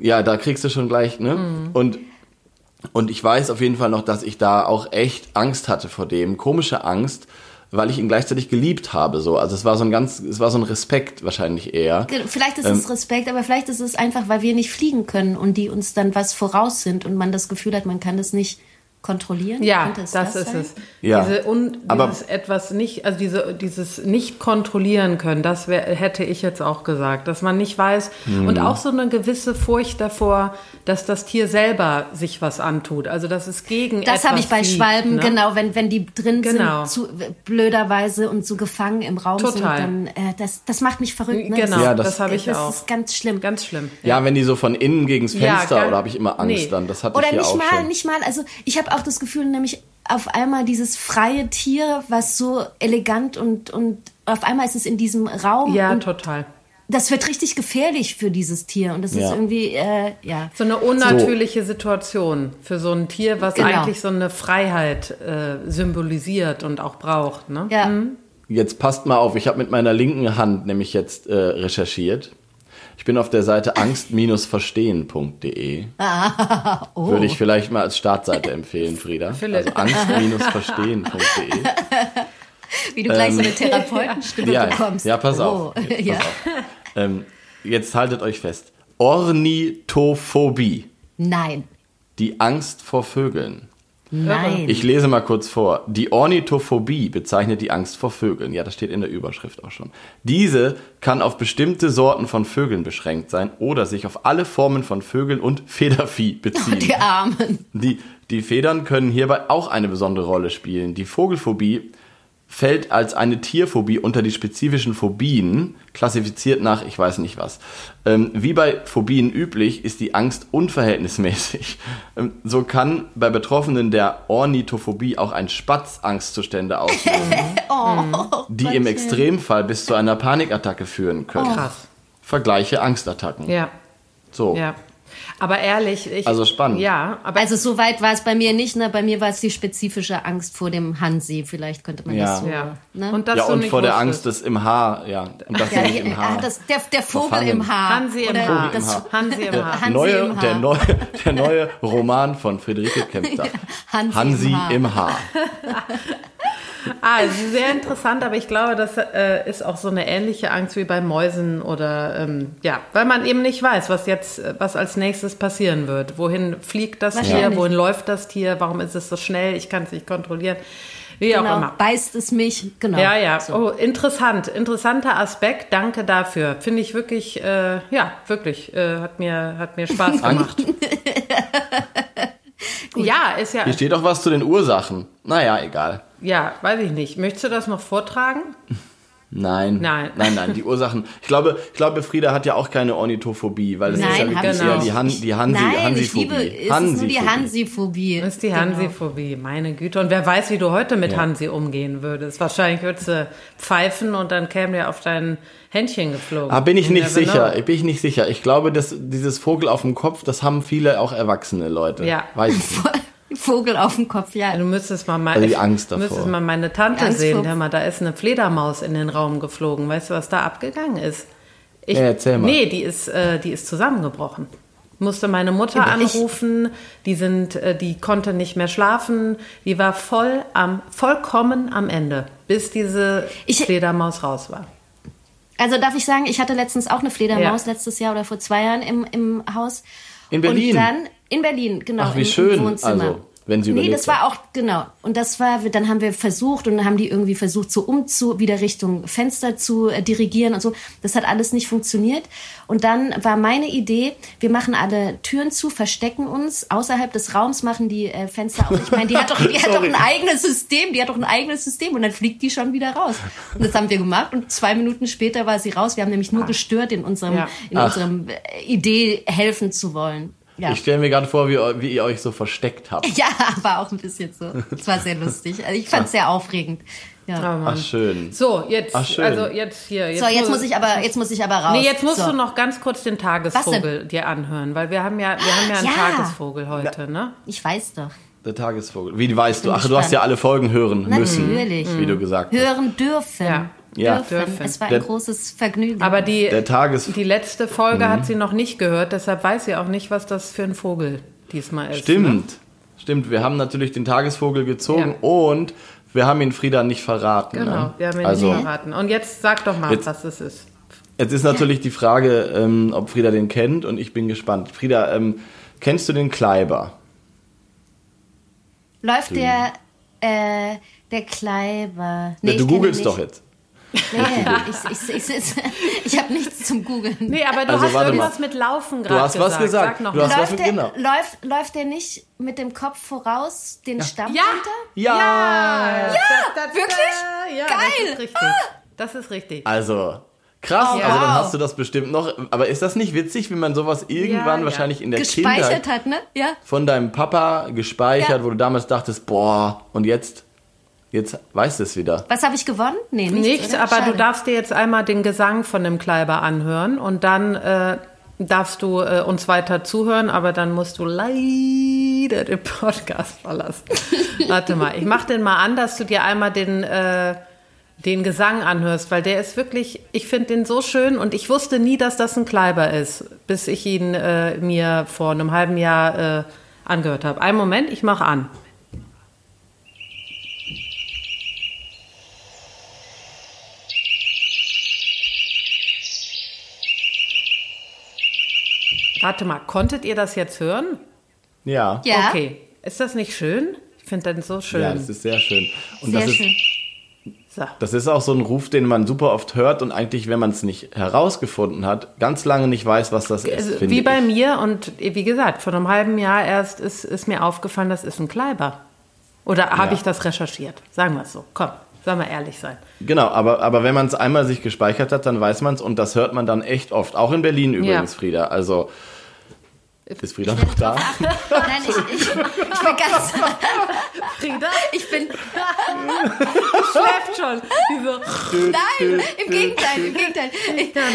Ja, da kriegst du schon gleich, ne? Und und ich weiß auf jeden Fall noch, dass ich da auch echt Angst hatte vor dem, komische Angst, weil ich ihn gleichzeitig geliebt habe. So, also es war so ein ganz, es war so ein Respekt wahrscheinlich eher. Vielleicht ist Ähm. es Respekt, aber vielleicht ist es einfach, weil wir nicht fliegen können und die uns dann was voraus sind und man das Gefühl hat, man kann das nicht kontrollieren. Ja, das, das ist sein? es. Ja. Diese un, Aber- dieses etwas nicht, also diese, dieses nicht kontrollieren können, das wär, hätte ich jetzt auch gesagt, dass man nicht weiß Mhm. und auch so eine gewisse Furcht davor, dass das Tier selber sich was antut, also dass es gegen Das habe ich bei fliegt, Schwalben, ne? genau, wenn, wenn die drin Genau. sind, zu, blöderweise und so gefangen im Raum Total. sind, dann, äh, das, das macht mich verrückt. Ne? Genau, das, Ja, das, das- habe ich das auch. ist ganz schlimm. Ganz schlimm. Ja, wenn die so von innen gegens Ja, Fenster gar- oder habe ich immer Angst nee. dann. Das hatte Oder ich hier nicht auch mal, schon. nicht mal. Also ich habe auch das Gefühl, nämlich auf einmal dieses freie Tier, was so elegant und und auf einmal ist es in diesem Raum Ja, und total. das wird richtig gefährlich für dieses Tier und das ist Ja. irgendwie äh, ja. So eine unnatürliche Situation für so ein Tier, was Genau. eigentlich so eine Freiheit äh, symbolisiert und auch braucht. Ne? Ja. Jetzt passt mal auf, ich habe mit meiner linken Hand nämlich jetzt äh, recherchiert. Ich bin auf der Seite angst-verstehen.de. Oh. Würde ich vielleicht mal als Startseite empfehlen, Frieda. Philipp. Also angst-verstehen.de. Wie du gleich so eine Therapeutenstimme Ähm, Ja, bekommst. ja, pass oh. auf. Jetzt, ja. pass auf. Ähm, jetzt haltet euch fest. Ornithophobie, Nein. die Angst vor Vögeln. Nein. Ich lese mal kurz vor. Die Ornithophobie bezeichnet die Angst vor Vögeln. Ja, das steht in der Überschrift auch schon. Diese kann auf bestimmte Sorten von Vögeln beschränkt sein oder sich auf alle Formen von Vögeln und Federvieh beziehen. die Armen. Die, die Federn können hierbei auch eine besondere Rolle spielen. Die Vogelphobie fällt als eine Tierphobie unter die spezifischen Phobien, klassifiziert nach ich weiß nicht was. Ähm, wie bei Phobien üblich ist die Angst unverhältnismäßig. Ähm, so kann bei Betroffenen der Ornithophobie auch ein Spatz Angstzustände auslösen, die im Extremfall bis zu einer Panikattacke führen können. Krass. Vergleiche Angstattacken. Ja, So. ja. Aber ehrlich, ich. Also spannend. Ja, aber Also so weit war es bei mir nicht, ne? Bei mir war es die spezifische Angst vor dem Hansi. Vielleicht könnte man Ja. das so. ja. Ne? Und das ja, und vor der. Angst des im Haar, ja. Und das ja, im Haar. das, der, der Vogel Verfangen. im Haar. Hansi im Haar. Hansi im Haar. Hansi neue, im Haar. Der, neue, der neue Roman von Friederike Kempter. Hansi Hansi im Haar. im Haar. Ah, sehr interessant, aber ich glaube, das äh, ist auch so eine ähnliche Angst wie bei Mäusen oder ähm, ja, weil man eben nicht weiß, was jetzt, äh, was als nächstes passieren wird. Wohin fliegt das Tier? Wohin läuft das Tier? Warum ist es so schnell? Ich kann es nicht kontrollieren. Wie auch Genau, immer. beißt es mich. Genau. Ja, ja. So. Oh, interessant, interessanter Aspekt. Danke dafür. Finde ich wirklich, äh, ja, wirklich, äh, hat mir, hat mir Spaß gemacht. ja, ist ja, Hier steht auch was zu den Ursachen. Naja, egal. Ja, weiß ich nicht. Möchtest du das noch vortragen? Nein. Nein. Nein, nein, die Ursachen. Ich glaube, ich glaube, Frieda hat ja auch keine Ornithophobie, weil es ist ja Nein, wirklich ich eher die, Han, die Hansi, Nein, ich Hansiphobie. liebe, es ist nur die Hansiphobie. Hansiphobie. Das ist die Genau. Hansi-Phobie, meine Güte. Und wer weiß, wie du heute mit Ja. Hansi umgehen würdest. Wahrscheinlich würdest du pfeifen und dann käme der auf dein Händchen geflogen. Ah, bin ich nicht sicher. Bin ich nicht sicher. Ich glaube, dass dieses Vogel auf dem Kopf, das haben viele auch erwachsene Leute. Ja. Weiß ich nicht. Vogel auf dem Kopf, ja. Du müsstest mal, mal die Angst davor. müsstest mal meine Tante Angst sehen. Hör mal, da ist eine Fledermaus in den Raum geflogen. Weißt du, was da abgegangen ist? Ich, Ja, erzähl mal. Nee, die ist, äh, die ist zusammengebrochen. musste meine Mutter anrufen, die sind, äh, die konnte nicht mehr schlafen, die war voll am, vollkommen am Ende, bis diese Ich- Fledermaus raus war. Also darf ich sagen, ich hatte letztens auch eine Fledermaus Ja. letztes Jahr oder vor zwei Jahren im, im Haus. In Berlin? Und dann in Berlin, genau. Ach, wie im, schön. Im Wohnzimmer. Also, wenn sie Nee, das war auch, genau. Und das war, dann haben wir versucht und dann haben die irgendwie versucht, so umzu, wieder Richtung Fenster zu äh, dirigieren und so. Das hat alles nicht funktioniert. Und dann war meine Idee, wir machen alle Türen zu, verstecken uns, außerhalb des Raums machen die äh, Fenster auf. Ich meine, die hat doch, die hat doch ein eigenes System, die hat doch ein eigenes System und dann fliegt die schon wieder raus. Und das haben wir gemacht und zwei Minuten später war sie raus. Wir haben nämlich nur gestört in unserem, Ja. in Ach. unserem äh, Idee helfen zu wollen. Ja. Ich stelle mir gerade vor, wie, wie ihr euch so versteckt habt. Ja, war auch ein bisschen so. Es war sehr lustig. Also ich fand es sehr aufregend. Oh Ja. Mann. Ach, schön. So, jetzt, Ach, schön. also jetzt hier. Jetzt So, jetzt muss ich aber, jetzt muss ich aber raus. Nee, jetzt musst so. du noch ganz kurz den Tagesvogel dir anhören, weil wir haben ja, wir haben ja einen Ja. Tagesvogel heute, ne? Ich weiß doch. Der Tagesvogel. Wie weißt du? Ach, du hast ja alle Folgen hören müssen. Natürlich. Wie du gesagt hast. Hören dürfen. Ja. Ja. Dürfen. Dürfen. Es war ein Der- großes Vergnügen. Aber die, Der Tages... die letzte Folge Mhm. hat sie noch nicht gehört, deshalb weiß sie auch nicht, was das für ein Vogel diesmal ist. Ne? Stimmt. Stimmt, wir haben natürlich den Tagesvogel gezogen und wir haben ihn Frieda nicht verraten. Genau, ne? wir haben ihn also, nicht verraten. Und jetzt sag doch mal, Jetzt- was es ist. Jetzt ist natürlich die Frage, ähm, ob Frieda den kennt und ich bin gespannt. Frieda, ähm, kennst du den Kleiber? Läuft der, äh, der Kleiber. Nee, Ja, du googelst doch jetzt. Nee, ich, ich, ich, ich, ich habe nichts zum Googeln. Nee, aber du Also, hast irgendwas mal. mit Laufen Du gerade hast was gesagt. Sag noch Du mal. hast was Läuft mit, der, genau. läuft, läuft der nicht mit dem Kopf voraus den Stamm Ja! runter? Ja! Ja, da, da, wirklich? Ja, Geil! Das ist richtig. Das ist richtig. Also, krass, Oh, also dann wow. hast du das bestimmt noch. Aber ist das nicht witzig, wie man sowas irgendwann ja. wahrscheinlich in der Gespeichert Kindheit hat, ne? Ja. von deinem Papa gespeichert, Ja. wo du damals dachtest, boah, und jetzt, jetzt weißt du es wieder. Was habe ich gewonnen? Nee, nichts. Nichts, oder? aber Schade. du darfst dir jetzt einmal den Gesang von dem Kleiber anhören und dann äh, darfst du äh, uns weiter zuhören, aber dann musst du leider den Podcast verlassen. Warte mal, ich mach den mal an, dass du dir einmal den, äh, den Gesang anhörst, weil der ist wirklich, ich finde den so schön und ich wusste nie, dass das ein Kleiber ist, bis ich ihn äh, mir vor einem halben Jahr äh, angehört habe. Einen Moment, ich mache an. Warte mal, konntet ihr das jetzt hören? Ja. Ja. Okay. Ist das nicht schön? Ich finde das so schön. Ja, das ist sehr schön. Und Sehr das ist, schön. so. das ist auch so ein Ruf, den man super oft hört und eigentlich, wenn man es nicht herausgefunden hat, ganz lange nicht weiß, was das ist. Also, finde wie bei ich. mir und wie gesagt, vor einem halben Jahr erst ist, ist mir aufgefallen, das ist ein Kleiber. Oder habe Ja. ich das recherchiert? Sagen wir es so. Komm, sollen wir ehrlich sein. Genau, aber, aber wenn man es einmal sich gespeichert hat, dann weiß man es und das hört man dann echt oft. Auch in Berlin übrigens, Ja. Frieda. Also, ist Frieda noch da? Nein, ich, ich, ich bin ganz. Frieda, Ich bin. schläft schon. Nein, im Gegenteil, im Gegenteil.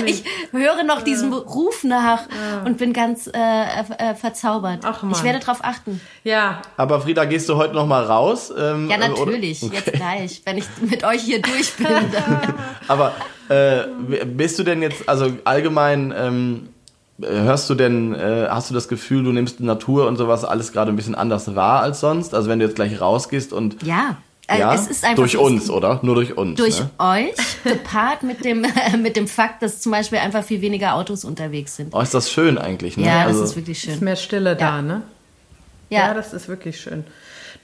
Ich, ich höre noch diesem Ruf nach und bin ganz äh, äh, verzaubert. Ach, Mann. ich werde darauf achten. ja, Aber Frieda, gehst du heute noch mal raus? Ähm, Ja, natürlich. Okay. Jetzt gleich. Wenn ich mit euch hier durch bin. Aber äh, bist du denn jetzt, also allgemein, ähm, hörst du denn, äh, hast du das Gefühl, du nimmst Natur und sowas alles gerade ein bisschen anders wahr als sonst? Also wenn du jetzt gleich rausgehst und ja. Äh, ja, Es ist einfach durch uns, oder? Nur durch uns. Durch ne? euch, gepaart mit dem, mit dem Fakt, dass zum Beispiel einfach viel weniger Autos unterwegs sind. Oh, ist das schön eigentlich, ne? Ja, also, das ist wirklich schön. ist mehr Stille da, Ja. ne? Ja, Ja, das ist wirklich schön.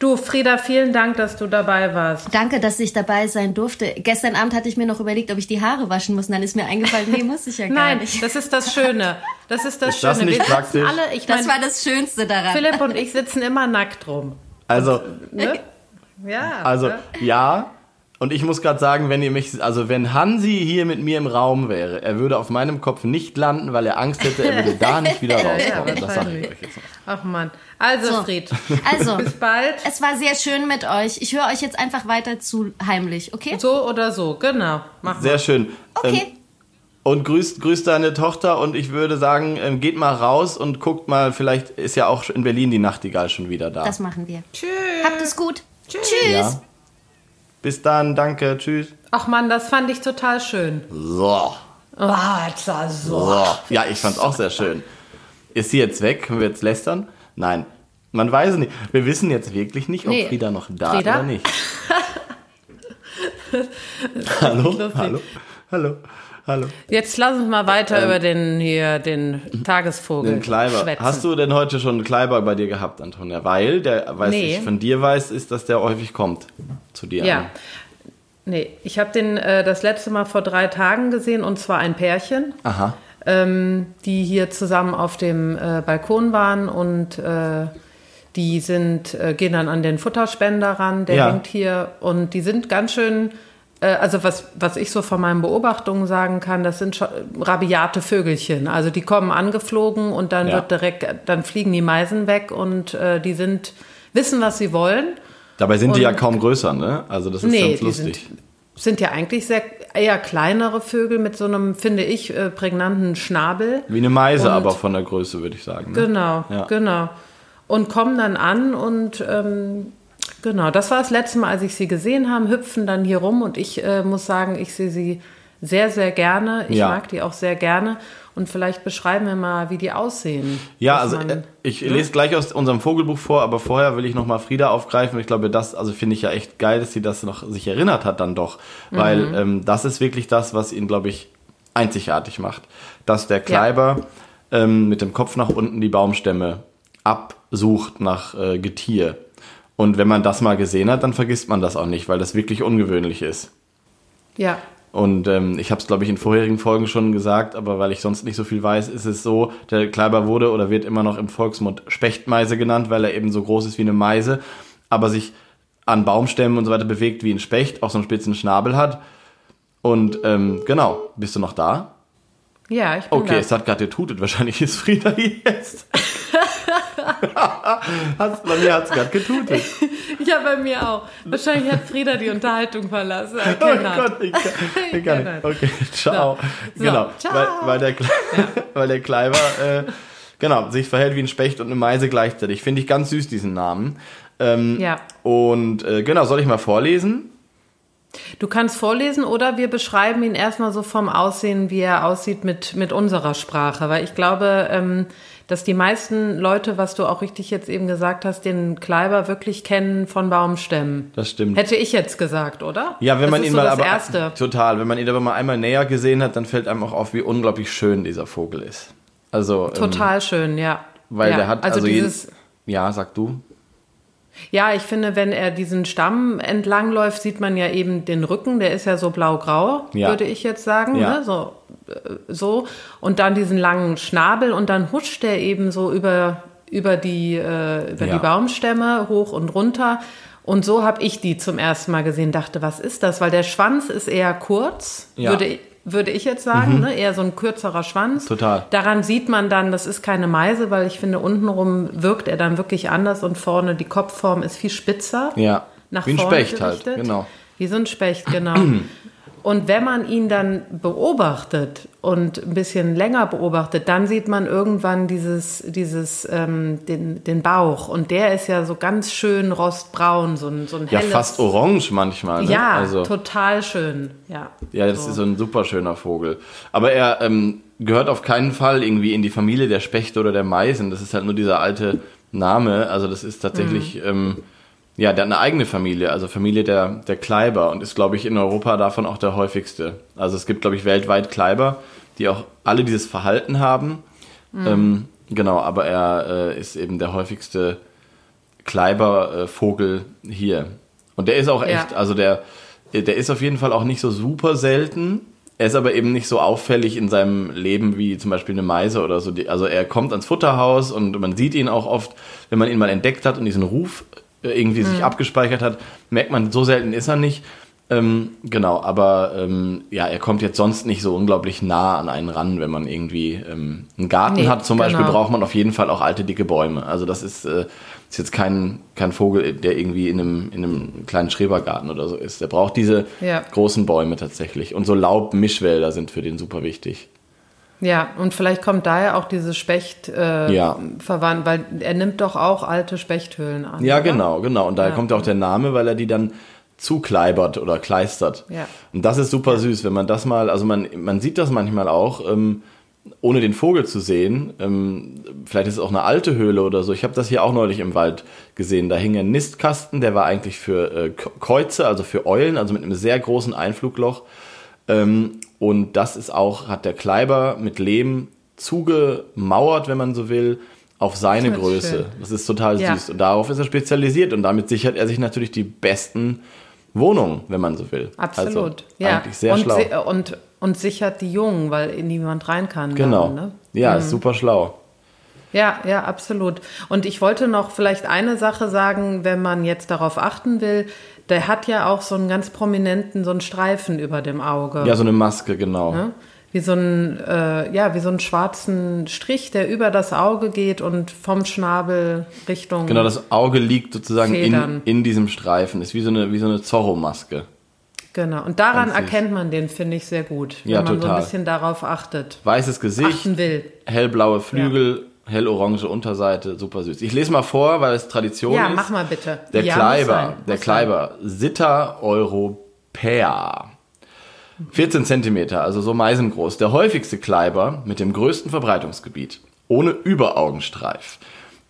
Du, Frieda, vielen Dank, dass du dabei warst. danke, dass ich dabei sein durfte. Gestern Abend hatte ich mir noch überlegt, ob ich die Haare waschen muss. Und dann ist mir eingefallen, nee, muss ich ja gar Nein, nicht. das ist das Schöne. Das ist das Ist das Schöne. nicht Wir sitzen praktisch? alle, ich Das meine, war das Schönste daran. Philipp und ich sitzen immer nackt rum. also, Ne? Ja. also ne? ja. Und ich muss gerade sagen, wenn ihr mich, also wenn Hansi hier mit mir im Raum wäre, er würde auf meinem Kopf nicht landen, weil er Angst hätte, er würde da nicht wieder ja, rauskommen. das sag ich euch jetzt mal. Ach Mann. Also, So. Fried, Also, bis bald. es war sehr schön mit euch. Ich höre euch jetzt einfach weiter zu heimlich, okay? So oder so, genau. Mach mal. Sehr schön. Ähm, Okay. Und grüßt, grüßt deine Tochter und ich würde sagen, ähm, geht mal raus und guckt mal, vielleicht ist ja auch in Berlin die Nachtigall schon wieder da. Das machen wir. Tschüss. Habt es gut. Tschüss. ja. Bis dann, danke, tschüss. Ach Mann, das fand ich total schön. So. Oh, jetzt war so. so. Ja, ich fand's auch sehr schön. Ist sie jetzt weg? Können wir jetzt lästern? Nein. Man weiß es nicht. Wir wissen jetzt wirklich nicht, ob Nee. Frieda noch da Frieda? oder nicht. hallo? Hallo? Hallo? Hallo? Jetzt lass uns mal weiter über den hier den Tagesvogel Den Kleiber. schwätzen. Hast du denn heute schon einen Kleiber bei dir gehabt, Antonia? Weil, der, weiß Nee. ich von dir weiß, ist, dass der häufig kommt zu dir. Ja. Nee, ich habe den äh, das letzte Mal vor drei Tagen gesehen und zwar ein Pärchen, Aha. ähm, die hier zusammen auf dem äh, Balkon waren und äh, die sind, äh, gehen dann an den Futterspender ran, der Ja. hängt hier und die sind ganz schön, also was, was ich so von meinen Beobachtungen sagen kann, das sind schon rabiate Vögelchen. Also die kommen angeflogen und dann Ja. wird direkt, dann fliegen die Meisen weg und äh, die sind, wissen, was sie wollen. Dabei sind die ja Und- kaum größer, ne? Also das ist Nee, ganz die lustig. sind, sind ja eigentlich sehr eher kleinere Vögel mit so einem, finde ich, äh, prägnanten Schnabel. Wie eine Meise, Und- aber von der Größe, würde ich sagen. Ne? Genau, Ja. genau. Und kommen dann an und ähm, genau, das war das letzte Mal, als ich sie gesehen habe, hüpfen dann hier rum und ich äh, muss sagen, ich sehe sie sehr, sehr gerne. Ich Ja. mag die auch sehr gerne. Und vielleicht beschreiben wir mal, wie die aussehen. Ja, also man- äh, ich lese gleich aus unserem Vogelbuch vor, aber vorher will ich nochmal Frieda aufgreifen. Ich glaube, das, also finde ich ja echt geil, dass sie das noch sich erinnert hat dann doch. Weil Mhm. ähm, das ist wirklich das, was ihn, glaube ich, einzigartig macht. Dass der Kleiber ähm, mit dem Kopf nach unten die Baumstämme absucht nach äh, Getier. Und wenn man das mal gesehen hat, dann vergisst man das auch nicht, weil das wirklich ungewöhnlich ist. ja, Und ähm, ich habe es, glaube ich, in vorherigen Folgen schon gesagt, aber weil ich sonst nicht so viel weiß, ist es so, der Kleiber wurde oder wird immer noch im Volksmund Spechtmeise genannt, weil er eben so groß ist wie eine Meise, aber sich an Baumstämmen und so weiter bewegt wie ein Specht, auch so einen spitzen Schnabel hat. Und ähm, genau, bist du noch da? ja, ich bin Okay, da. es hat gerade getutet, wahrscheinlich ist Frieda jetzt. Hat's, bei mir hat es gerade getutet. Ja, bei mir auch. Wahrscheinlich hat Frieda die Unterhaltung verlassen. Oh. Gott, ich kann, ich kann nicht. Okay, ciao. So, Genau, ciao. Weil, weil, der, Kle weil der Kleiber äh, genau, sich verhält wie ein Specht und eine Meise gleichzeitig. Finde ich ganz süß, diesen Namen. Ähm, Ja. Und äh, genau, soll ich mal vorlesen? Du kannst vorlesen oder wir beschreiben ihn erstmal so vom Aussehen, wie er aussieht mit, mit unserer Sprache. Weil ich glaube, ähm, dass die meisten Leute, was du auch richtig jetzt eben gesagt hast, den Kleiber wirklich kennen von Baumstämmen. Das stimmt. Hätte ich jetzt gesagt, oder? Ja, wenn das man ihn so mal das aber Erste. total, wenn man ihn aber mal einmal näher gesehen hat, dann fällt einem auch auf, wie unglaublich schön dieser Vogel ist. Also ähm, Total schön, ja. weil ja, der hat also, also, jeden- dieses. ja, sag du. Ja, ich finde, wenn er diesen Stamm entlangläuft, sieht man ja eben den Rücken, der ist ja so blau-grau, Ja. würde ich jetzt sagen. Ja. Ne? So, so. Und dann diesen langen Schnabel und dann huscht er eben so über, über, die, äh, über Ja. die Baumstämme hoch und runter. Und so habe ich die zum ersten Mal gesehen, dachte, was ist das? Weil der Schwanz ist eher kurz, Ja. würde, würde ich jetzt sagen, ne? eher so ein kürzerer Schwanz. Total. Daran sieht man dann, das ist keine Meise, weil ich finde, untenrum wirkt er dann wirklich anders und vorne die Kopfform ist viel spitzer. Ja. Nach wie ein vorne Specht halt, gerichtet. genau. Wie so ein Specht, genau. Und wenn man ihn dann beobachtet und ein bisschen länger beobachtet, dann sieht man irgendwann dieses, dieses, ähm, den, den Bauch. Und der ist ja so ganz schön rostbraun, so ein, so ein Ja, helles. fast orange manchmal. Ne? Ja, also, total schön. Ja, Ja, das ist so ein super schöner Vogel. Aber er ähm, gehört auf keinen Fall irgendwie in die Familie der Spechte oder der Meisen. Das ist halt nur dieser alte Name. Also das ist tatsächlich, Mhm. ähm, ja, der hat eine eigene Familie, also Familie der, der Kleiber und ist, glaube ich, in Europa davon auch der häufigste. Also es gibt, glaube ich, weltweit Kleiber, die auch alle dieses Verhalten haben. Mhm. Ähm, genau, aber er äh, ist eben der häufigste Kleibervogel hier. Und der ist auch Ja. echt, also der, der ist auf jeden Fall auch nicht so super selten. Er ist aber eben nicht so auffällig in seinem Leben wie zum Beispiel eine Meise oder so. Also er kommt ans Futterhaus und man sieht ihn auch oft, wenn man ihn mal entdeckt hat und diesen Ruf äh, irgendwie sich abgespeichert hat, merkt man, so selten ist er nicht. Ähm, genau, aber ähm, ja, er kommt jetzt sonst nicht so unglaublich nah an einen ran, wenn man irgendwie ähm, einen Garten Nee, hat. Zum Beispiel genau. braucht man auf jeden Fall auch alte, dicke Bäume. Also das ist, äh, ist jetzt kein, kein Vogel, der irgendwie in einem, in einem kleinen Schrebergarten oder so ist. Der braucht diese Ja. großen Bäume tatsächlich. Und so Laubmischwälder sind für den super wichtig. Ja, und vielleicht kommt daher auch diese Specht äh, Ja. verwandt, weil er nimmt doch auch alte Spechthöhlen an. Ja, oder? genau, genau. Und daher Ja. kommt auch der Name, weil er die dann zukleibert oder kleistert. Ja. Und das ist super süß, wenn man das mal, also man, man sieht das manchmal auch, ähm, ohne den Vogel zu sehen, ähm, vielleicht ist es auch eine alte Höhle oder so. Ich habe das hier auch neulich im Wald gesehen. Da hing ein Nistkasten, der war eigentlich für äh, Käuze, also für Eulen, also mit einem sehr großen Einflugloch. Ähm, und das ist auch, hat der Kleiber mit Lehm zugemauert, wenn man so will, auf seine das Größe. Schön. Das ist total ja. süß. Und darauf ist er spezialisiert und damit sichert er sich natürlich die besten Wohnungen, wenn man so will. Absolut. Also, ja. Eigentlich sehr und, schlau. Und, und sichert die Jungen, weil in niemand rein kann. Genau. Dann, ne? Ja, mhm. ist super schlau. Ja, ja, absolut. Und ich wollte noch vielleicht eine Sache sagen, wenn man jetzt darauf achten will, der hat ja auch so einen ganz prominenten, so einen Streifen über dem Auge. Ja, so eine Maske, genau. Ne? Wie so einen, äh, ja, wie so einen schwarzen Strich, der über das Auge geht und vom Schnabel Richtung. Genau, das Auge liegt sozusagen in, in diesem Streifen. Ist wie so eine, wie so eine Zorro-Maske. Genau, und daran erkennt man den, finde ich, sehr gut, wenn ja, man total. so ein bisschen darauf achtet. Weißes Gesicht, hellblaue Flügel, ja hellorange Unterseite, super süß. Ich lese mal vor, weil es Tradition ja, ist. Ja, mach mal bitte. Der ja, Kleiber, der Kleiber, Sitta Europäa. 14 Zentimeter, also so meisengroß. Der häufigste Kleiber mit dem größten Verbreitungsgebiet. Ohne Überaugenstreif.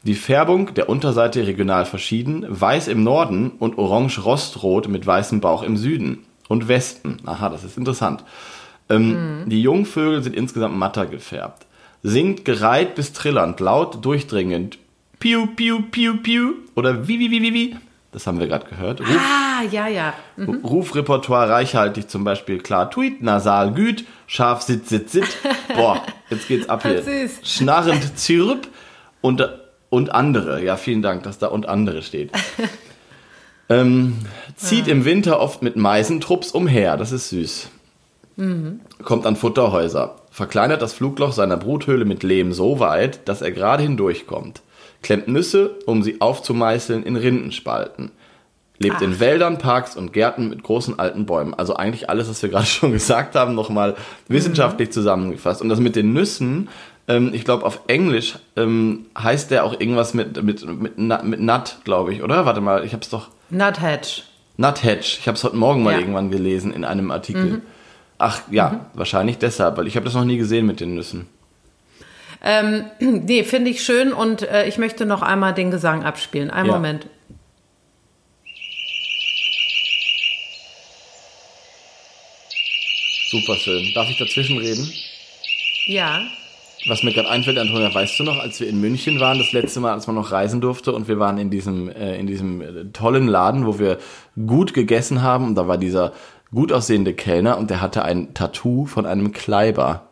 Die Färbung der Unterseite regional verschieden, weiß im Norden und orange-rostrot mit weißem Bauch im Süden und Westen. Aha, das ist interessant. Ähm, mhm. Die Jungvögel sind insgesamt matter gefärbt singt gereiht bis trillernd, laut durchdringend. Piu, piu, piu, piu. Oder wie, wie, wie, wie, wie. Das haben wir gerade gehört. Ruf, ah, ja, ja. Mhm. Rufrepertoire reichhaltig, zum Beispiel klar tweet, nasal güt, scharf sit, sit, sit. Boah, jetzt geht's ab hier. Süß. Schnarrend zirp und, und andere. Ja, vielen Dank, dass da und andere steht. ähm, zieht ja. im Winter oft mit Meisentrupps umher. Das ist süß. Mhm. Kommt an Futterhäuser verkleinert das Flugloch seiner Bruthöhle mit Lehm so weit, dass er gerade hindurchkommt, klemmt Nüsse, um sie aufzumeißeln in Rindenspalten, lebt Ach. in Wäldern, Parks und Gärten mit großen alten Bäumen. Also eigentlich alles, was wir gerade schon gesagt haben, nochmal wissenschaftlich mhm. zusammengefasst. Und das mit den Nüssen, ähm, ich glaube auf Englisch ähm, heißt der auch irgendwas mit, mit, mit, mit Nut, glaube ich, oder? Warte mal, ich habe es doch... Nuthatch. Nuthatch. Ich habe es heute Morgen mal ja. irgendwann gelesen in einem Artikel. Mhm. Ach ja, mhm. wahrscheinlich deshalb, weil ich habe das noch nie gesehen mit den Nüssen. Ähm, nee, finde ich schön und äh, ich möchte noch einmal den Gesang abspielen. Einen ja. Moment. Super schön. Darf ich dazwischen reden? Ja. Was mir gerade einfällt, Antonia, weißt du noch, als wir in München waren, das letzte Mal, als man noch reisen durfte und wir waren in diesem, äh, in diesem äh, tollen Laden, wo wir gut gegessen haben und da war dieser gut aussehende Kellner und der hatte ein Tattoo von einem Kleiber.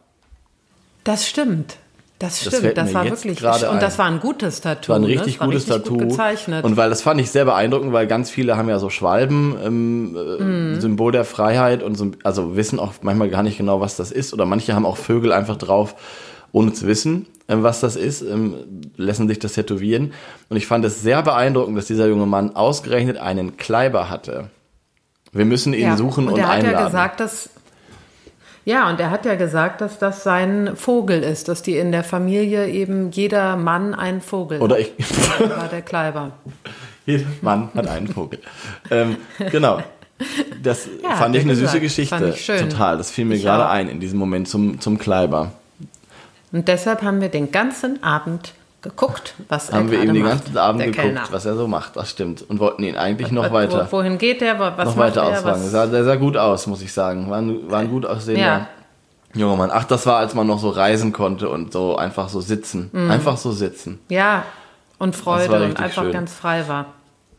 Das stimmt. Das stimmt, das, das war wirklich und das war ein gutes Tattoo. War ein richtig ne? gutes richtig Tattoo. Gut gezeichnet. Und weil das fand ich sehr beeindruckend, weil ganz viele haben ja so Schwalben, ähm, mm. Symbol der Freiheit und so, also wissen auch manchmal gar nicht genau, was das ist. Oder manche haben auch Vögel einfach drauf, ohne zu wissen, ähm, was das ist, ähm, lassen sich das tätowieren. Und ich fand es sehr beeindruckend, dass dieser junge Mann ausgerechnet einen Kleiber hatte. Wir müssen ihn ja. suchen und, und einladen. Er hat ja gesagt, dass ja, und er hat ja gesagt, dass das sein Vogel ist, dass die in der Familie eben jeder Mann einen Vogel Oder ich. War der Kleiber. Jeder Mann hat einen Vogel. ähm, genau. Das ja, fand ich eine gesagt. süße Geschichte. Fand ich schön. Total. Das fiel mir ich gerade auch. ein in diesem Moment zum, zum Kleiber. Und deshalb haben wir den ganzen Abend geguckt, was Haben er wir ihm den ganzen Abend geguckt, Kellner. was er so macht, das stimmt. Und wollten ihn eigentlich noch weiter. wohin geht der? Was noch weiter ausfragen. Sah, der sah gut aus, muss ich sagen. War ein, war ein gut aussehender ja. junger Mann. Ach, das war, als man noch so reisen konnte und so einfach so sitzen. Mhm. Einfach so sitzen. Ja, und Freude und einfach schön. ganz frei war.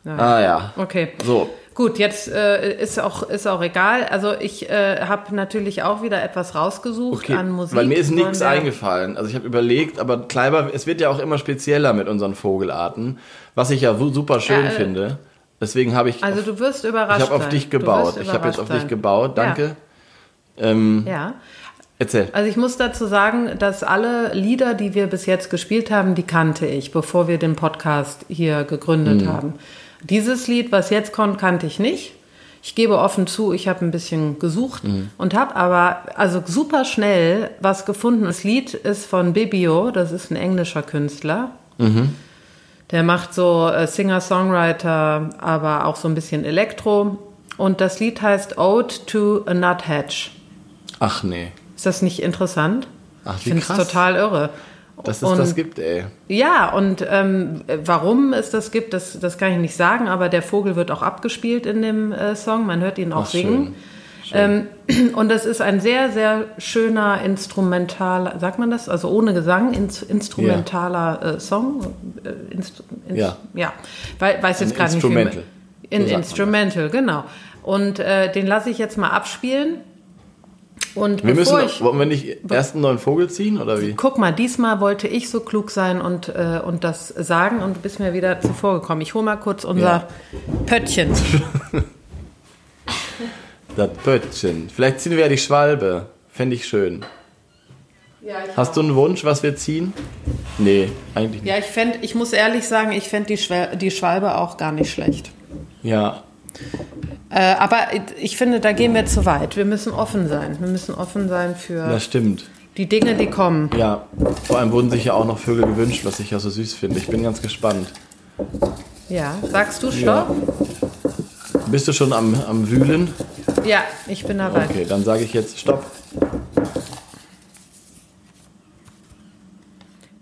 Ja. Ah ja. Okay. So, Gut, jetzt äh, ist auch ist auch egal. Also ich äh, habe natürlich auch wieder etwas rausgesucht okay, an Musik. Weil mir ist nichts eingefallen. Also ich habe überlegt, aber Kleiber, es wird ja auch immer spezieller mit unseren Vogelarten, was ich ja super schön ja, äh, finde. Deswegen habe ich. Also auf, du wirst überrascht. Ich habe auf dich gebaut. Ich habe jetzt auf dich gebaut. Danke. Ja. Ähm, ja. Erzähl. Also ich muss dazu sagen, dass alle Lieder, die wir bis jetzt gespielt haben, die kannte ich, bevor wir den Podcast hier gegründet hm. haben. Dieses Lied, was jetzt kommt, kannte ich nicht. Ich gebe offen zu, ich habe ein bisschen gesucht mhm. und habe aber also super schnell was gefunden. Das Lied ist von Bibio, das ist ein englischer Künstler. Mhm. Der macht so äh, Singer-Songwriter, aber auch so ein bisschen Elektro. Und das Lied heißt Ode to a Nuthatch. Ach nee. Ist das nicht interessant? Ach, ich wie finde es total irre. Dass es Und- das gibt, ey. Ja, und ähm, warum es das gibt, das, das kann ich nicht sagen, aber der Vogel wird auch abgespielt in dem äh, Song. Man hört ihn auch Ach, singen. Ähm, und das ist ein sehr, sehr schöner instrumentaler, sagt man das? Also ohne Gesang, ins, instrumentaler äh, Song. Äh, instru, ins, Ja. ja. Wei- weiß jetzt gerade nicht. Instrumental. In So Instrumental, genau. Und äh, den lasse ich jetzt mal abspielen. Und Wir müssen, bevor ich. wollen wir nicht erst einen neuen Vogel ziehen oder wie? Guck mal, diesmal wollte ich so klug sein und, äh, und das sagen und du bist mir wieder zuvor gekommen. Ich hole mal kurz unser Ja. Pöttchen. Das Pöttchen. Vielleicht ziehen wir ja die Schwalbe. Fände ich schön. Hast du einen Wunsch, was wir ziehen? Nee, eigentlich nicht. Ja, ich, fänd, ich muss ehrlich sagen, ich fände die Schwalbe auch gar nicht schlecht. Ja, Äh, aber ich finde, da gehen wir zu weit. Wir müssen offen sein. Wir müssen offen sein für das stimmt. die Dinge, die kommen. Ja, vor allem wurden sich ja auch noch Vögel gewünscht, was ich ja so süß finde. Ich bin ganz gespannt. Ja, sagst du Ja. Stopp? Bist du schon am, am Wühlen? Ja, ich bin dabei. Okay, dann sage ich jetzt Stopp.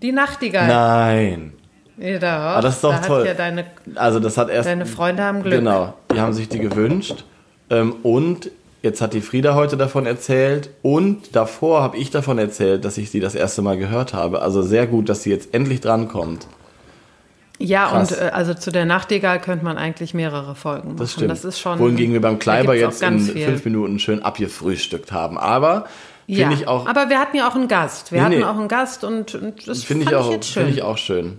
Die Nachtigall. Nein. Ja, da, Ah, das ist doch da toll. Ja deine, Also das hat erst... deine Freunde haben Glück. Genau, die haben sich die gewünscht. Ähm, und jetzt hat die Frieda heute davon erzählt. Und davor habe ich davon erzählt, dass ich sie das erste Mal gehört habe. Also sehr gut, dass sie jetzt endlich drankommt. Ja, Krass. und äh, also zu der Nachtigall könnte man eigentlich mehrere Folgen machen. Das stimmt. Das ist schon, Wohingegen wir beim Kleiber jetzt in viel. fünf Minuten schön abgefrühstückt haben. Aber ja, ich auch, aber wir hatten ja auch einen Gast. Wir Nee, hatten nee. auch einen Gast und, und das finde ich, auch, jetzt schön. finde ich auch schön.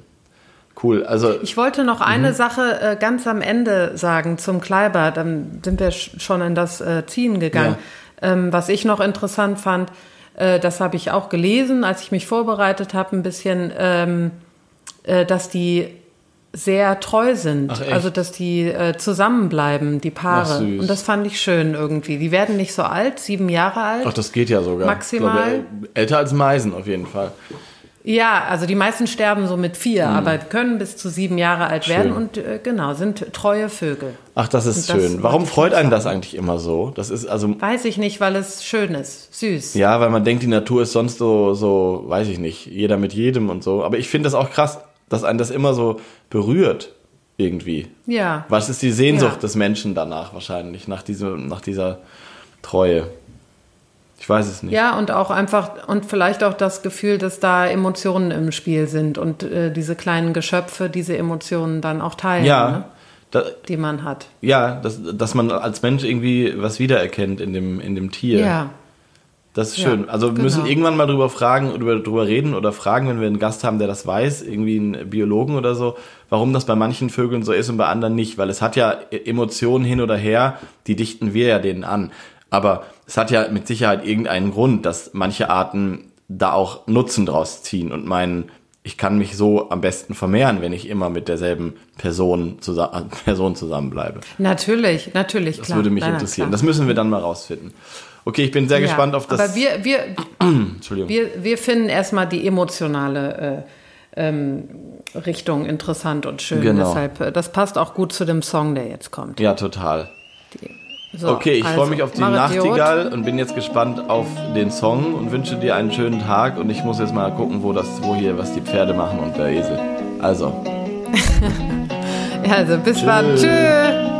Cool. Also Ich wollte noch eine Sache äh, ganz am Ende sagen zum Kleiber. Dann sind wir sch- schon in das äh, Ziehen gegangen. Ähm, was ich noch interessant fand, äh, das habe ich auch gelesen, als ich mich vorbereitet habe, ein bisschen, ähm, äh, dass die sehr treu sind. Also, dass die äh, zusammenbleiben, die Paare. süß. Und das fand ich schön irgendwie. Die werden nicht so alt, sieben Jahre alt. Ach, das geht ja sogar. Maximal. Glaube, älter als Meisen auf jeden Fall. Ja, also die meisten sterben so mit vier, aber können bis zu sieben Jahre alt werden Mhm. Schön. und äh, genau, sind treue Vögel. Ach, das ist das schön. Warum freut einen das eigentlich immer so? Das ist also Weiß ich nicht, weil es schön ist, süß. ja, weil man denkt, die Natur ist sonst so so, weiß ich nicht, jeder mit jedem und so. Aber ich finde das auch krass, dass einen das immer so berührt irgendwie. Ja. Was ist die Sehnsucht Ja. des Menschen danach wahrscheinlich nach diesem nach dieser Treue? Ich weiß es nicht. Ja, und auch einfach, und vielleicht auch das Gefühl, dass da Emotionen im Spiel sind und äh, diese kleinen Geschöpfe diese Emotionen dann auch teilen, Ja, ne, da, die man hat. ja, dass, dass man als Mensch irgendwie was wiedererkennt in dem in dem Tier. Ja. Das ist Ja, schön. Also wir genau. müssen irgendwann mal drüber fragen, drüber, drüber reden oder fragen, wenn wir einen Gast haben, der das weiß, irgendwie einen Biologen oder so, warum das bei manchen Vögeln so ist und bei anderen nicht. Weil es hat ja Emotionen hin oder her, die dichten wir ja denen an. Aber es hat ja mit Sicherheit irgendeinen Grund, dass manche Arten da auch Nutzen draus ziehen und meinen, ich kann mich so am besten vermehren, wenn ich immer mit derselben Person, zusammen, Person zusammenbleibe. Natürlich, natürlich, Das klar. würde mich Nein, nein, interessieren. klar. Das müssen wir dann mal rausfinden. Okay, ich bin sehr Ja, gespannt auf das. Aber wir, wir, Entschuldigung. wir, wir finden erstmal die emotionale äh, ähm, Richtung interessant und schön. Genau. Deshalb, äh, das passt auch gut zu dem Song, der jetzt kommt. Ja, total. So, Okay, ich also, freue mich auf die. Nachtigall und bin jetzt gespannt auf den Song und wünsche dir einen schönen Tag. Und ich muss jetzt mal gucken, wo das, wo hier, was die Pferde machen und der Esel. Also. Also bis dann. Tschüss.